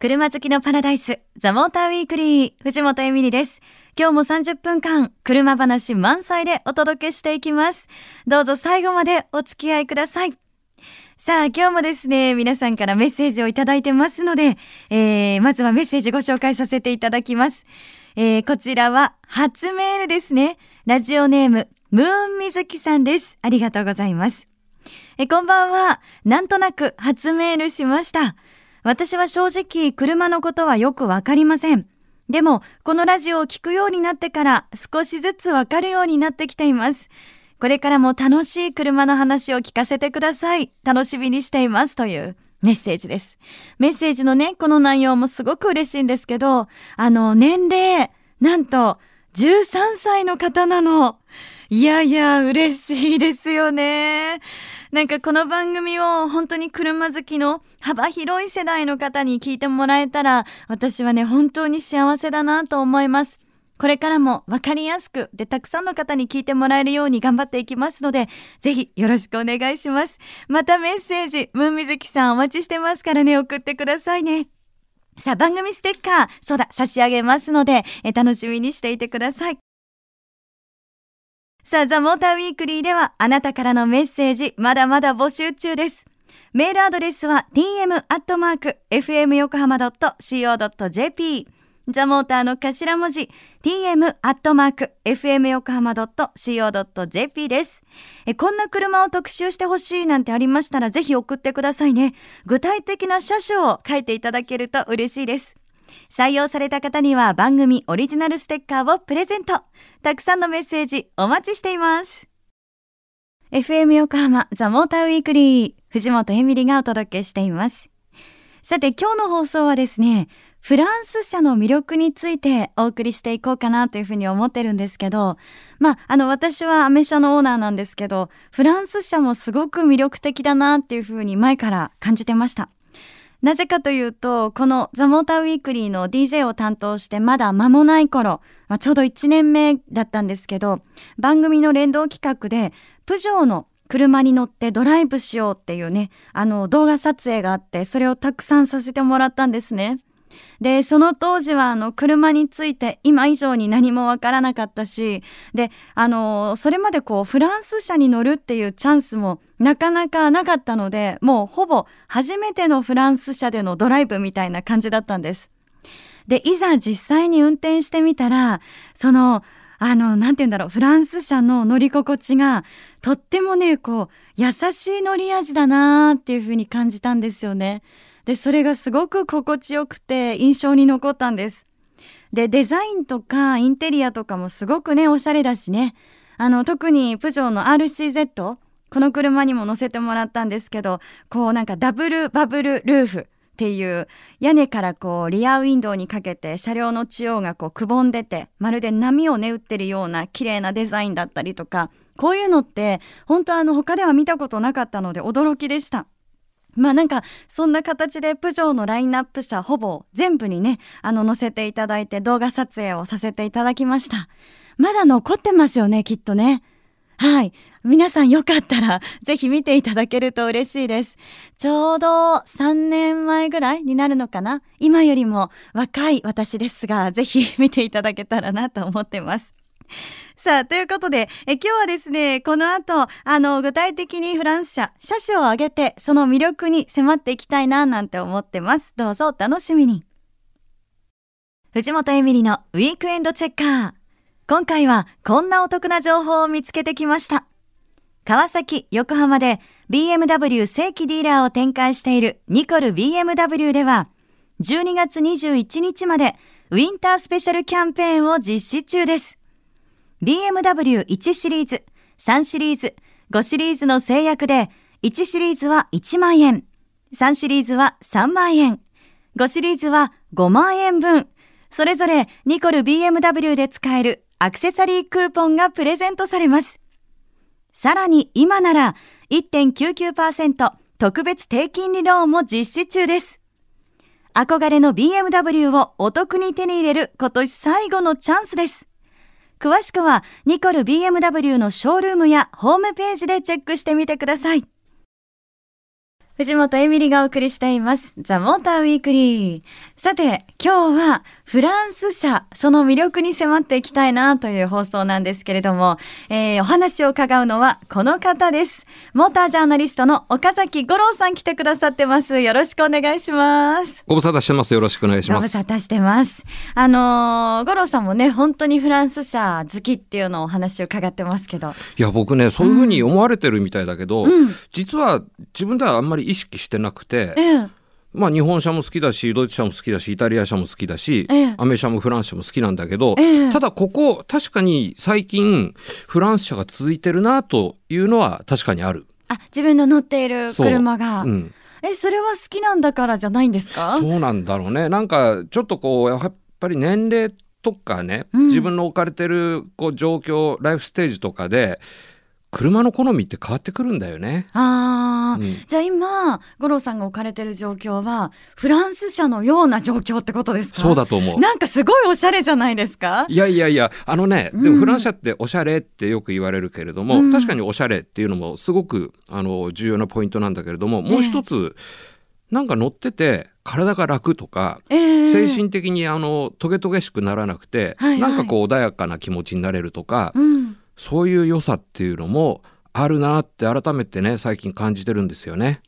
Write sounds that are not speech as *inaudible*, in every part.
車好きのパラダイス、ザ・モーターウィークリー、藤本エミリです。今日も30分間、車話満載でお届けしていきます。どうぞ最後までお付き合いください。さあ、今日もですね、皆さんからメッセージをいただいてますので、えー、まずはメッセージご紹介させていただきます。えー、こちらは初メールですね。ラジオネーム、ムーンみずきさんです。ありがとうございます。えこんばんは。なんとなく初メールしました。私は正直車のことはよくわかりません。でも、このラジオを聞くようになってから少しずつわかるようになってきています。これからも楽しい車の話を聞かせてください。楽しみにしていますというメッセージです。メッセージのね、この内容もすごく嬉しいんですけど、あの、年齢、なんと13歳の方なの。いやいや、嬉しいですよね。なんかこの番組を本当に車好きの幅広い世代の方に聞いてもらえたら、私はね、本当に幸せだなと思います。これからも分かりやすくでたくさんの方に聞いてもらえるように頑張っていきますので、ぜひよろしくお願いします。またメッセージ、ムーンミズキさんお待ちしてますからね、送ってくださいね。さあ、番組ステッカー、そうだ、差し上げますので、え楽しみにしていてください。さあ、ザ・モーターウィークリーでは、あなたからのメッセージ、まだまだ募集中です。メールアドレスは、tm.fmyokohama.co.jp。ザ・モーターの頭文字、tm.fmyokohama.co.jp です。え。こんな車を特集してほしいなんてありましたら、ぜひ送ってくださいね。具体的な車種を書いていただけると嬉しいです。採用された方には番組オリジナルステッカーをプレゼント。たくさんのメッセージお待ちしています。FM 横浜ザ・モーターウィークリー藤本エミリがお届けしています。さて今日の放送はですね、フランス車の魅力についてお送りしていこうかなというふうに思ってるんですけど、まあ、あの私はアメ車のオーナーなんですけど、フランス車もすごく魅力的だなっていうふうに前から感じてました。なぜかというと、このザ・モーター・ウィークリーの DJ を担当してまだ間もない頃、まあ、ちょうど1年目だったんですけど、番組の連動企画で、プジョーの車に乗ってドライブしようっていうね、あの動画撮影があって、それをたくさんさせてもらったんですね。で、その当時はあの車について今以上に何もわからなかったし、で、あの、それまでこうフランス車に乗るっていうチャンスもなかなかなかったので、もうほぼ初めてのフランス車でのドライブみたいな感じだったんです。で、いざ実際に運転してみたら、その、あの、なんて言うんだろう、フランス車の乗り心地が、とってもね、こう、優しい乗り味だなーっていう風に感じたんですよね。で、それがすごく心地よくて印象に残ったんです。で、デザインとかインテリアとかもすごくね、おしゃれだしね。あの、特にプジョーの RCZ、この車にも乗せてもらったんですけど、こうなんかダブルバブルルーフっていう屋根からこうリアウィンドウにかけて車両の中央がこうくぼんでて、まるで波をね打ってるような綺麗なデザインだったりとか、こういうのって本当あの他では見たことなかったので驚きでした。まあなんかそんな形でプジョーのラインナップ車ほぼ全部にねあの載せていただいて動画撮影をさせていただきました。まだ残ってますよねきっとね。はい。皆さんよかったら *laughs* ぜひ見ていただけると嬉しいです。ちょうど3年前ぐらいになるのかな。今よりも若い私ですがぜひ見ていただけたらなと思ってます。*laughs* さあ、ということで、え今日はですね、この後、あの、具体的にフランス車、車種を挙げて、その魅力に迫っていきたいな、なんて思ってます。どうぞお楽しみに。藤本エミリのウィークエンドチェッカー。今回はこんなお得な情報を見つけてきました。川崎、横浜で BMW 正規ディーラーを展開しているニコル BMW では、12月21日までウィンタースペシャルキャンペーンを実施中です。BMW1 シリーズ、3シリーズ、5シリーズの制約で、1シリーズは1万円、3シリーズは3万円、5シリーズは5万円分、それぞれニコル BMW で使えるアクセサリークーポンがプレゼントされます。さらに今なら1.99%特別低金利ローンも実施中です。憧れの BMW をお得に手に入れる今年最後のチャンスです。詳しくはニコル BMW のショールームやホームページでチェックしてみてください。藤本エミリがお送りしています。ザ・モーターウィークリー。さて、今日はフランス車、その魅力に迫っていきたいなという放送なんですけれども、えー、お話を伺うのはこの方です。モータージャーナリストの岡崎五郎さん来てくださってます。よろしくお願いします。ご無沙汰してます。よろしくお願いしごます。無沙汰してます。あのー、五郎さんもね、本当にフランス車好きっていうのをお話を伺ってますけど。いや、僕ね、そういうふうに思われてるみたいだけど、うん実は自分ではあんまり意識してなくて、ええまあ日本車も好きだし、ドイツ車も好きだし、イタリア車も好きだし、ええアメ車もフランス車も好きなんだけど、ええただここ、確かに最近、フランス車が続いてるなというのは確かにある。あ、自分の乗っている車が。うん。え、それは好きなんだからじゃないんですか？そうなんだろうね。なんか、ちょっとこう、やっぱり年齢とかね、うん自分の置かれてるこう状況、ライフステージとかで、車の好みって変わってくるんだよね。ああ、うん。じゃあ今、五郎さんが置かれてる状況は、フランス車のような状況ってことですか？そうだと思う。なんかすごいおしゃれじゃないですか？いやいやいや、あのね、うん。でもフランス車っておしゃれってよく言われるけれども、うん。確かにおしゃれっていうのもすごくあの重要なポイントなんだけれども、もう一つ、なんか乗ってて体が楽とか、ええ。精神的にあのトゲトゲしくならなくて、はいはい。なんかこう穏やかな気持ちになれるとか、うん。そういう良さっていうのもあるなって改めてね最近感じてるんですよね。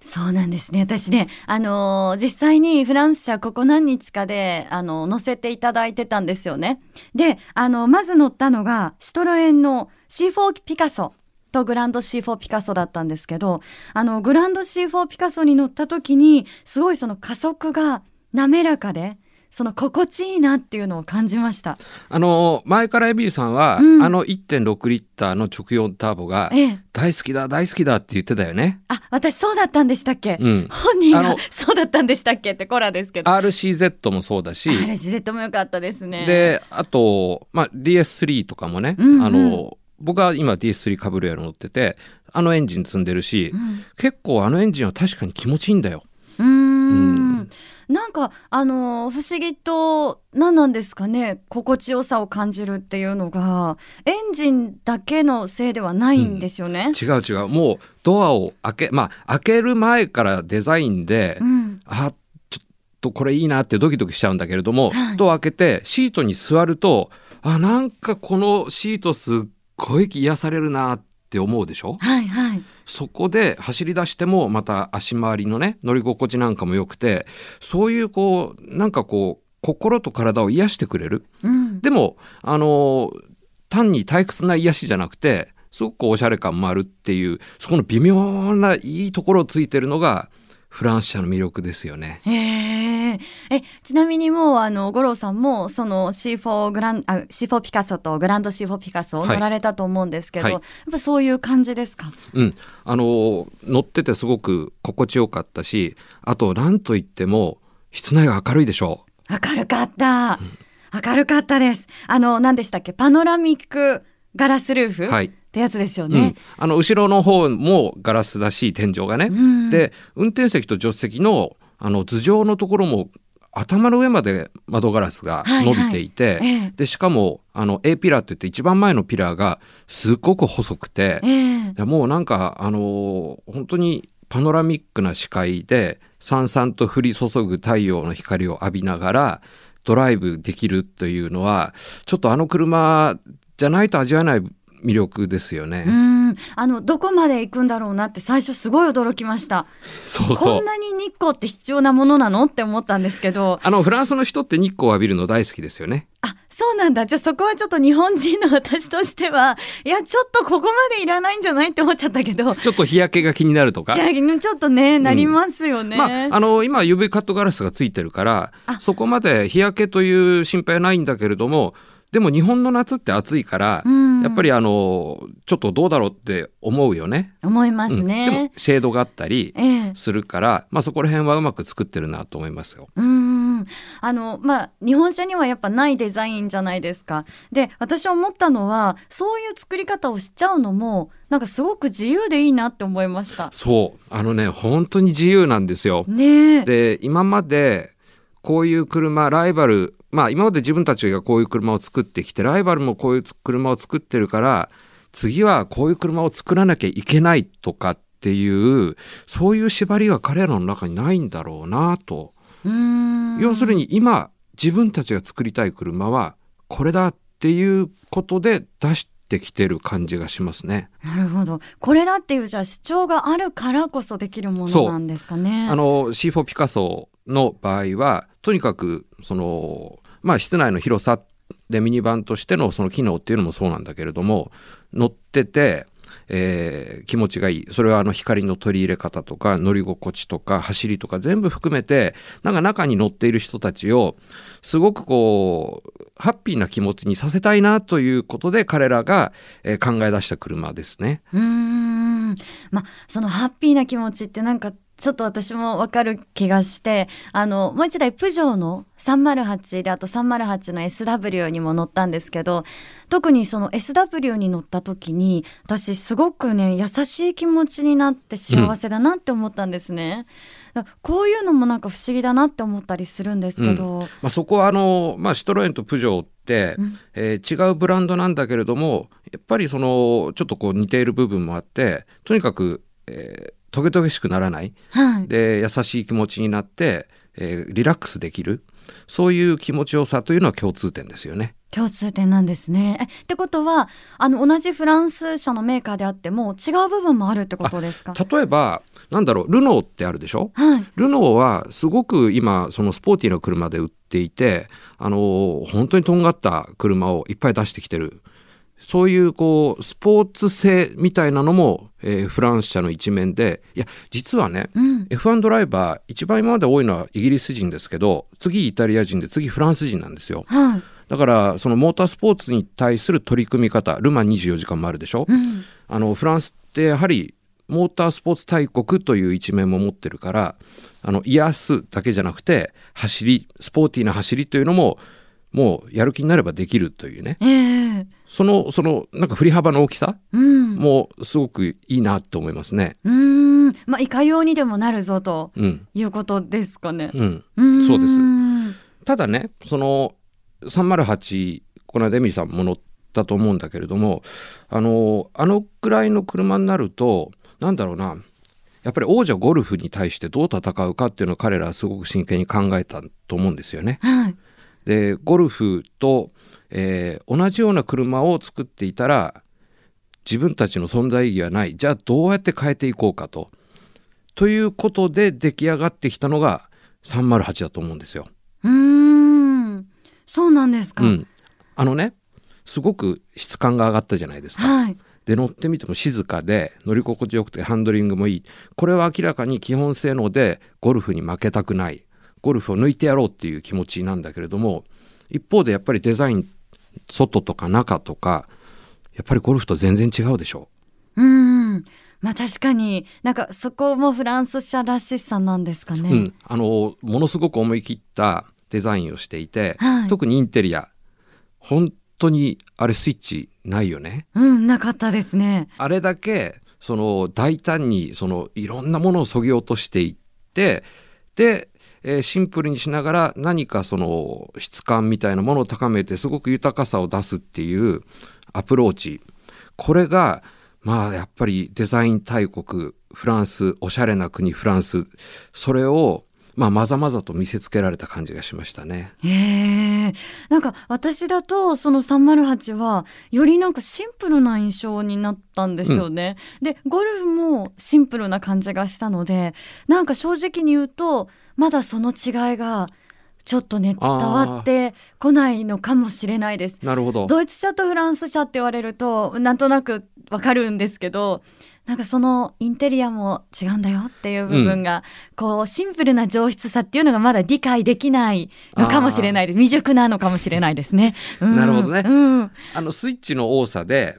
そうなんですね。私ね、あのー実際にフランス車ここ何日かで、あの乗せていただいてたんですよね。で、あの、まず乗ったのが、シトロエンの C4 ピカソとグランド C4 ピカソだったんですけど、あの、グランド C4 ピカソに乗った時に、すごいその加速が滑らかで、その心地いいなっていうのを感じました。あの前からエビーさんは、うんあの1.6リッターの直4ターボがええ。大好きだ大好きだって言ってたよね。あ、私そうだったんでしたっけ、うん本人がそうだったんでしたっけってコラですけど。RCZ もそうだし、RCZ も良かったですね。であと、まあ、DS3 とかもね、うんうんあの僕は今 DS3 カブレア乗っててあのエンジン積んでるし、うん結構あのエンジンは確かに気持ちいいんだよ。うーんなんかあの不思議と何なんですかね？心地よさを感じるっていうのがエンジンだけのせいではないんですよね。違う違う。もうドアを開けまあ開ける前からデザインで、うん。あちょっとこれいいなってドキドキしちゃうんだけれども、はい。ドア開けてシートに座るとあなんかこのシートすっごい癒されるなって思うでしょ？はいはい。そこで走り出してもまた足回りのね乗り心地なんかも良くてそういうこうなんかこう心と体を癒してくれる。うん、でもあの単に退屈な癒しじゃなくてすごくおしゃれ感もあるっていうそこの微妙ないいところをついてるのがフランス車の魅力ですよね。へええちなみにもうあの五郎さんもその C4 グランあ C4 ピカソとグランド C4 ピカソをはい。乗られたと思うんですけど、はい。やっぱそういう感じですか？うん、あの乗っててすごく心地よかったしあと何といっても室内が明るいでしょ明るかった、明るかったです。あの何でしたっけ？パノラミックガラスルーフ、はいってやつですよう、うん。ね、、あの後ろの方もガラスだし天井がね、うん。で運転席と助手席のあの頭上のところも頭の上まで窓ガラスが伸びていて、はいはいええ。でしかもあの A ピラーって言って一番前のピラーがすっごく細くて、えもうなんかあのー本当にパノラミックな視界でさんさんと降り注ぐ太陽の光を浴びながらドライブできるというのはちょっとあの車じゃないと味わえない魅力ですよね。うん。あのどこまで行くんだろうなって最初すごい驚きました。そうそう。こんなに日光って必要なものなのって思ったんですけど。あのフランスの人って日光を浴びるの大好きですよね。あそうなんだ。じゃあそこはちょっと日本人の私としてはいやちょっとここまでいらないんじゃないって思っちゃったけど。ちょっと日焼けが気になるとか。い。やちょっとねなりますよね、まあ、あの今 UV カットガラスがついてるからあ。そこまで日焼けという心配はないんだけれどもでも日本の夏って暑いから、うんやっぱりあのちょっとどうだろうって思うよね。思いますうんでもね、シェードがあったりええするから、まあ、そこら辺はうまく作ってるなと思いますよ。うんあのまあ日本車にはやっぱないデザインじゃないですか。で私思ったのはそういう作り方をしちゃうのもなんかすごく自由でいいなって思いました。そうあのね本当に自由なんですよ。ねえ。で今までこういう車ライバルまあ今まで自分たちがこういう車を作ってきてライバルもこういう車を作ってるから次はこういう車を作らなきゃいけないとかっっていうそういう縛りが彼らの中にないんだろうなと。要するに今自分たちが作りたい車はこれだっていうことで出してきてる感じがしますね。なるほど。これだっていうじゃあ主張があるからこそできるものなんですかね。あの C4 ピカソの場合はとにかくそのまあ室内の広さでミニバンとしてのその機能っていうのもそうなんだけれども乗っててえー、気持ちがいいそれはあの光の取り入れ方とか乗り心地とか走りとか全部含めてなんか中に乗っている人たちをすごくこうハッピーな気持ちにさせたいなということで彼らが、えー、考え出した車ですね。うんまあそのハッピーな気持ちってなんかちょっと私もわかる気がしてあのもう一台プジョーの308であと308の SW にも乗ったんですけど特にその SW に乗った時に私すごくね優しい気持ちになって幸せだなって思ったんですね。うん、こういうのもなんか不思議だなって思ったりするんですけど、うん、まあ、そこはあの、まあ、シトロエンとプジョーって、うん、えー、違うブランドなんだけれどもやっぱりそのちょっとこう似ている部分もあってとにかく、えー、トゲトゲしくならない、はい、で優しい気持ちになって、えー、リラックスできるそういう気持ちよさというのは共通点ですよね。共通点なんですね。えってことはあの同じフランス社のメーカーであっても違う部分もあるってことですか？例えばなんだろうルノーってあるでしょ、はい、ルノーはすごく今そのスポーティーな車で売っていてあの本当にとんがった車をいっぱい出してきてる。そういうこうスポーツ性みたいなのも、えー、フランス車の一面でいや実はね、うん、F1 ドライバー一番今まで多いのはイギリス人ですけど次イタリア人で次フランス人なんですよ。はい。だからそのモータースポーツに対する取り組み方ルマン24時間もあるでしょ、うん、あのフランスってやはりモータースポーツ大国という一面も持ってるからあの癒すだけじゃなくて走りスポーティーな走りというのももうやる気になればできるというね、えー、そのそのなんか振り幅の大きさもすごくいいなと思いますね。うん、まあいかようにでもなるぞということですかね。うん、うん、そうです。ただねその308この間エミさんも乗ったと思うんだけれどもあのあのくらいの車になるとなんだろうなやっぱり王者ゴルフに対してどう戦うかっていうのを彼らはすごく真剣に考えたと思うんですよね。はいでゴルフと、えー、同じような車を作っていたら自分たちの存在意義はない。じゃあどうやって変えていこうかと。ということで出来上がってきたのが308だと思うんですよ。うん。そうなんですか、うん、あのねすごく質感が上がったじゃないですか。はい。で乗ってみても静かで乗り心地よくてハンドリングもいい。これは明らかに基本性能でゴルフに負けたくないゴルフを抜いてやろうっていう気持ちなんだけれども一方でやっぱりデザイン外とか中とかやっぱりゴルフと全然違うでしょ？う。うんまあ確かになんかそこもフランス社らしさなんですかね。うん、あのものすごく思い切ったデザインをしていて、はい、特にインテリア本当にあれスイッチないよね？うんなかったですね。あれだけその大胆にそのいろんなものをそぎ落としていってでえー、シンプルにしながら何かその質感みたいなものを高めてすごく豊かさを出すっていうアプローチ。これがまあやっぱりデザイン大国フランスおしゃれな国フランスそれをまあ、まざまざと見せつけられた感じがしましたね。へえ。なんか私だとその308はよりなんかシンプルな印象になったんですよね。うん、でゴルフもシンプルな感じがしたのでなんか正直に言うとまだその違いがちょっとね伝わってこないのかもしれないです。なるほど。ドイツ車とフランス車って言われるとなんとなくわかるんですけど。なんかそのインテリアも違うんだよっていう部分が、うん、こうシンプルな上質さっていうのがまだ理解できないのかもしれない未熟なのかもしれないですね。うん、なるほどね、うん、あのスイッチの多さで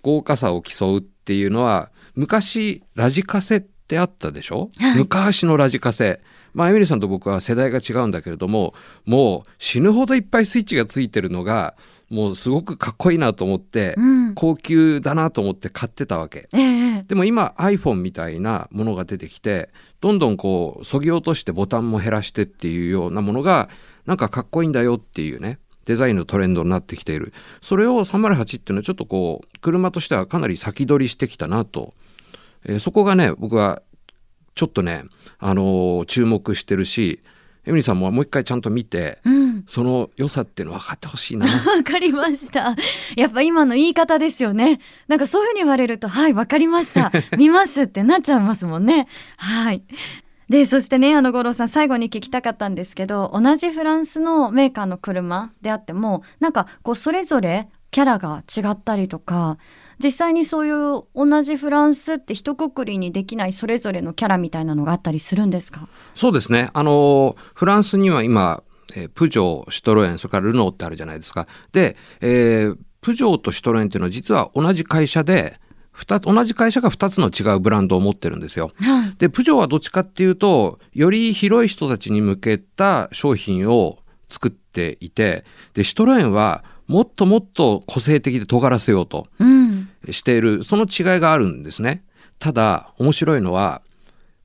豪華さを競うっていうのは昔ラジカセってあったでしょ、はい、昔のラジカセまあ、エミリーさんと僕は世代が違うんだけれどももう死ぬほどいっぱいスイッチがついてるのがもうすごくかっこいいなと思って、うん、高級だなと思って買ってたわけ、えー、でも今 iPhone みたいなものが出てきてどんどんこうそぎ落としてボタンも減らしてっていうようなものがなんかかっこいいんだよっていうねデザインのトレンドになってきている。それを308っていうのはちょっとこう車としてはかなり先取りしてきたなと。えーそこがね僕はちょっとね、あのー注目してるしエミリーさんももう一回ちゃんと見てうん。その良さっていうの分かってほしいな。*laughs* わかりました。やっぱ今の言い方ですよね。なんかそういうふうに言われると、はい、わかりました。*laughs* 見ますってなっちゃいますもんね。はい。で、そしてね、あの五郎さん、最後に聞きたかったんですけど、同じフランスのメーカーの車であっても、なんかこう、それぞれキャラが違ったりとか、実際にそういう同じフランスって一括りにできないそれぞれのキャラみたいなのがあったりするんですか？そうですね。あの、フランスには今、えープジョー、シュトロエン、それからルノーってあるじゃないですか。で、えープジョーとシュトロエンっていうのは実は同じ会社で、二つ、同じ会社が2つの違うブランドを持ってるんですよ。はい。で、プジョーはどっちかっていうと、より広い人たちに向けた商品を作っていて、で、シュトロエンはもっともっと個性的で尖らせようと。うん。しているその違いがあるんですね。ただ面白いのは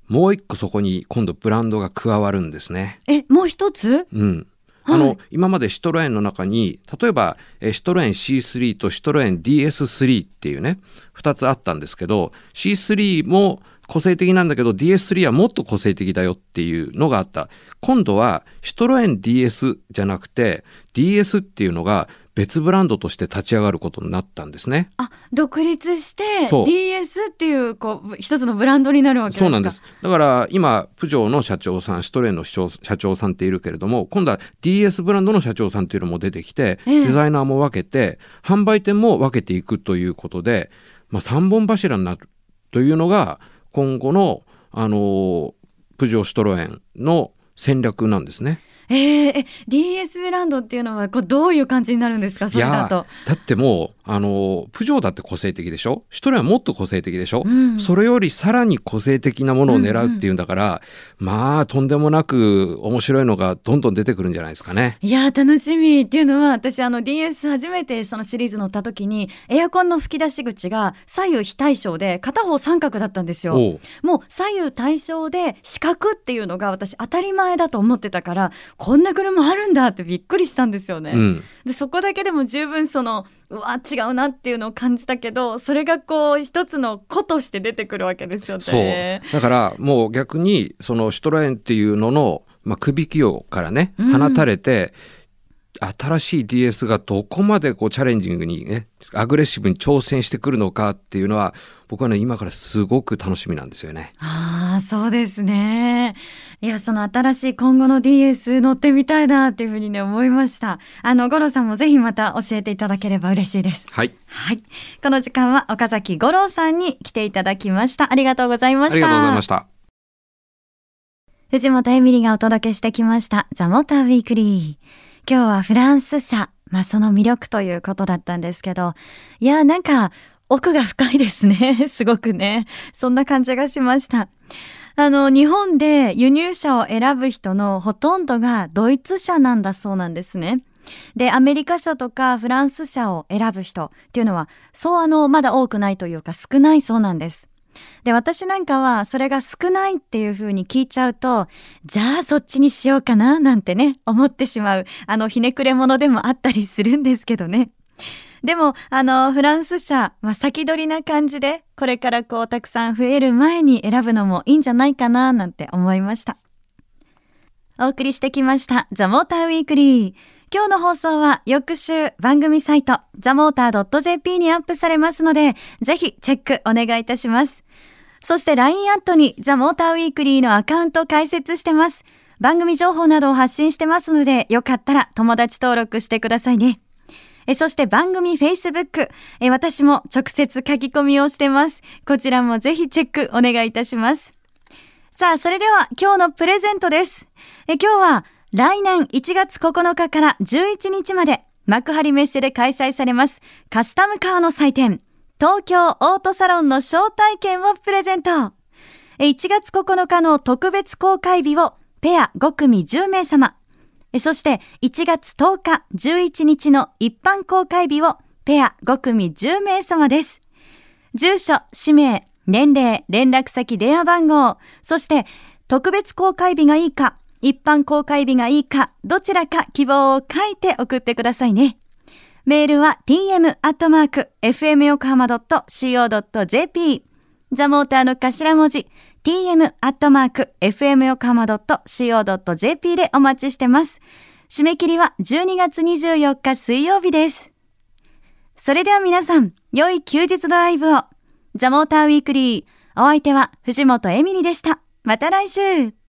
もう一個そこに今度ブランドが加わるんですね。え、もう一つ？うん。はい。あの今までシュトロエンの中に例えばえーシュトロエン C3 とシュトロエン DS3 っていうね2つあったんですけど C3 も個性的なんだけど DS3 はもっと個性的だよっていうのがあった。今度はシュトロエン DS じゃなくて DS っていうのが別ブランドとして立ち上がることになったんですねあ独立して DS っていうこう一つのブランドになるわけですか？そうなんです。だから今、プジョーの社長さん、シュトレーンの社長社長さんっているけれども、今度は DS ブランドの社長さんっていうのも出てきて、ええデザイナーも分けて、販売店も分けていくということで、まあ、3本柱になるというのが、今後の、あの、プジョー・シュトロエンの戦略なんですね。えーえ DS ブランドっていうのはこうどういう感じになるんですか？それだと。だってもう、あの、プジョーだって個性的でしょ？シュトレはもっと個性的でしょ、うんそれよりさらに個性的なものを狙うっていうんだから、まあとんでもなく面白いのがどんどん出てくるんじゃないですかね。いやー楽しみっていうのは私あの DS 初めてそのシリーズ乗った時にエアコンの吹き出し口が左右非対称で片方三角だったんですよ。もう左右対称で四角っていうのが私当たり前だと思ってたからこんな車あるんだってびっくりしたんですよね。うん、でそこだけでも十分そのうわ違うなっていうのを感じたけどそれがこう一つの個として出てくるわけですよね。だからもう逆にそのシュトレーンっていうのの、まあ、首器用からねうん放たれて、新しい DS がどこまでこうチャレンジングにねアグレッシブに挑戦してくるのかっていうのは僕はね今からすごく楽しみなんですよね。ああそうですね。いやその新しい今後の DS 乗ってみたいなっていうふうにね思いました。あの五郎さんもぜひまた教えていただければ嬉しいです。はいはい。この時間は岡崎五郎さんに来ていただきました。ありがとうございました。ありがとうございました。藤本エミリがお届けしてきましたザ・モーター・ウィークリー。今日はフランス車、まあその魅力ということだったんですけど、いや、なんか奥が深いですね。*laughs* すごくね。そんな感じがしました。あの、日本で輸入車を選ぶ人のほとんどがドイツ車なんだそうなんですね。で、アメリカ車とかフランス車を選ぶ人っていうのは、そうあの、まだ多くないというか少ないそうなんです。で、私なんかはそれが少ないっていう風に聞いちゃうと、じゃあそっちにしようかななんてね、思ってしまう、あの、ひねくれ者でもあったりするんですけどね。でも、あの、フランス車、まあ、先取りな感じで、これからこう、たくさん増える前に選ぶのもいいんじゃないかななんて思いました。お送りしてきました、ザ・モーター・ウィークリー。今日の放送は翌週番組サイト、ザ・モーター .jp にアップされますので、ぜひチェックお願いいたします。そして LINE アットにザ・モーターウィークリーのアカウント開設してます。番組情報などを発信してますので、よかったら友達登録してくださいね。えそして番組 Facebook え、私も直接書き込みをしてます。こちらもぜひチェックお願いいたします。さあ、それでは今日のプレゼントです。え今日は来年1月9日から11日まで幕張メッセで開催されますカスタムカーの祭典東京オートサロンの招待券をプレゼント。1月9日の特別公開日をペア5組10名様。そして1月10日11日の一般公開日をペア5組10名様です。住所、氏名、年齢、連絡先、電話番号、そして特別公開日がいいか、一般公開日がいいか、どちらか希望を書いて送ってくださいね。メールは tm.fmyokohama.co.jp ザモーターの頭文字 tm.fmyokama.co.jp でお待ちしてます。締め切りは12月24日水曜日です。それでは皆さん、良い休日ドライブを。ザモーターウィークリー。お相手は藤本エミリでした。また来週